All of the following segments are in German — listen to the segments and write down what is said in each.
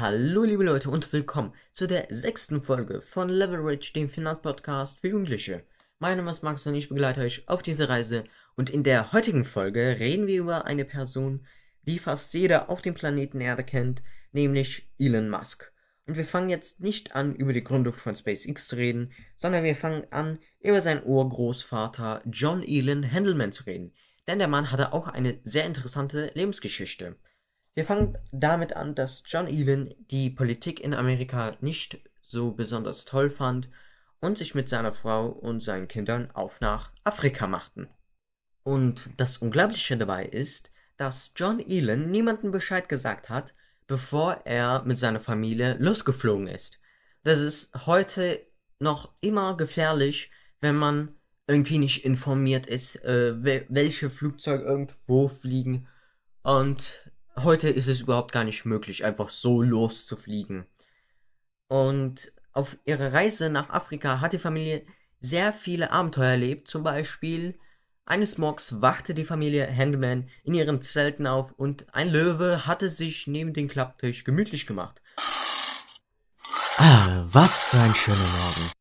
Hallo liebe Leute und willkommen zu der sechsten Folge von Leverage, dem Finanzpodcast für Jugendliche. Mein Name ist Max und ich begleite euch auf diese Reise und in der heutigen Folge reden wir über eine Person, die fast jeder auf dem Planeten Erde kennt, nämlich Elon Musk. Und wir fangen jetzt nicht an, über die Gründung von SpaceX zu reden, sondern wir fangen an, über seinen Urgroßvater John Elon Handelman zu reden. Denn der Mann hatte auch eine sehr interessante Lebensgeschichte. Wir fangen damit an, dass John Elon die Politik in Amerika nicht so besonders toll fand und sich mit seiner Frau und seinen Kindern auf nach Afrika machten. Und das Unglaubliche dabei ist, dass John Elon niemandem Bescheid gesagt hat, bevor er mit seiner Familie losgeflogen ist. Das ist heute noch immer gefährlich, wenn man irgendwie nicht informiert ist, äh, welche Flugzeuge irgendwo fliegen und heute ist es überhaupt gar nicht möglich, einfach so loszufliegen. Und auf ihrer Reise nach Afrika hat die Familie sehr viele Abenteuer erlebt. Zum Beispiel eines Morgens wachte die Familie Handman in ihren Zelten auf und ein Löwe hatte sich neben den Klapptisch gemütlich gemacht. Ah, was für ein schöner Morgen.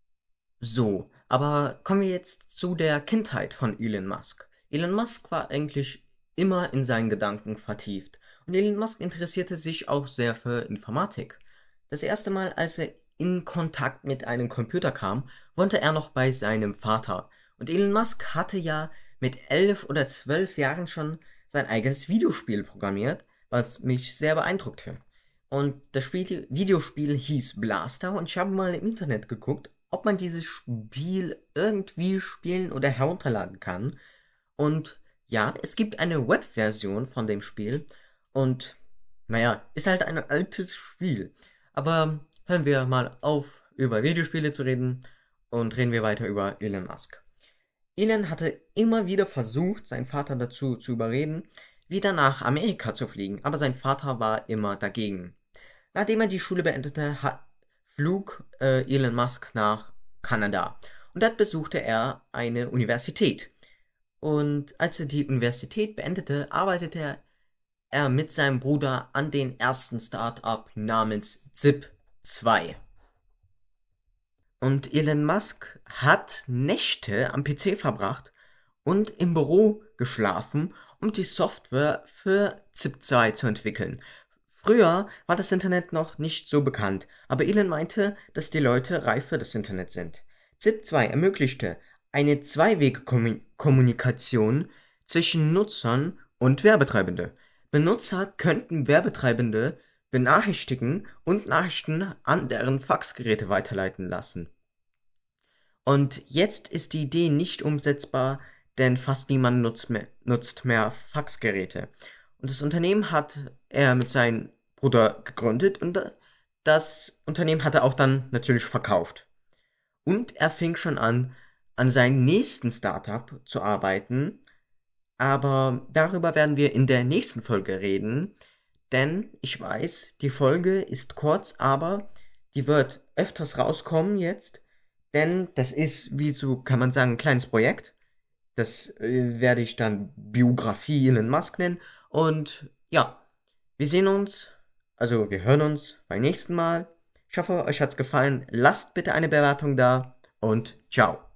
So, aber kommen wir jetzt zu der Kindheit von Elon Musk. Elon Musk war eigentlich immer in seinen Gedanken vertieft. Elon Musk interessierte sich auch sehr für Informatik. Das erste Mal, als er in Kontakt mit einem Computer kam, wohnte er noch bei seinem Vater. Und Elon Musk hatte ja mit elf oder zwölf Jahren schon sein eigenes Videospiel programmiert, was mich sehr beeindruckte. Und das Spiel, Videospiel hieß Blaster und ich habe mal im Internet geguckt, ob man dieses Spiel irgendwie spielen oder herunterladen kann. Und ja, es gibt eine Webversion von dem Spiel und naja, ist halt ein altes Spiel. Aber hören wir mal auf, über Videospiele zu reden und reden wir weiter über Elon Musk. Elon hatte immer wieder versucht, seinen Vater dazu zu überreden, wieder nach Amerika zu fliegen, aber sein Vater war immer dagegen. Nachdem er die Schule beendete, flog äh, Elon Musk nach Kanada und dort besuchte er eine Universität. Und als er die Universität beendete, arbeitete er er mit seinem Bruder an den ersten Startup namens Zip2. Und Elon Musk hat Nächte am PC verbracht und im Büro geschlafen, um die Software für Zip2 zu entwickeln. Früher war das Internet noch nicht so bekannt, aber Elon meinte, dass die Leute reif für das Internet sind. Zip2 ermöglichte eine Zwei-Wege-Kommunikation zwischen Nutzern und Werbetreibende. Benutzer könnten Werbetreibende benachrichtigen und Nachrichten an deren Faxgeräte weiterleiten lassen. Und jetzt ist die Idee nicht umsetzbar, denn fast niemand nutzt mehr, nutzt mehr Faxgeräte. Und das Unternehmen hat er mit seinem Bruder gegründet und das Unternehmen hat er auch dann natürlich verkauft. Und er fing schon an, an seinem nächsten Startup zu arbeiten, aber darüber werden wir in der nächsten Folge reden. Denn ich weiß, die Folge ist kurz, aber die wird öfters rauskommen jetzt. Denn das ist, wie so kann man sagen, ein kleines Projekt. Das äh, werde ich dann Biografie Elon Musk nennen. Und ja, wir sehen uns, also wir hören uns beim nächsten Mal. Ich hoffe, euch hat's gefallen. Lasst bitte eine Bewertung da und ciao.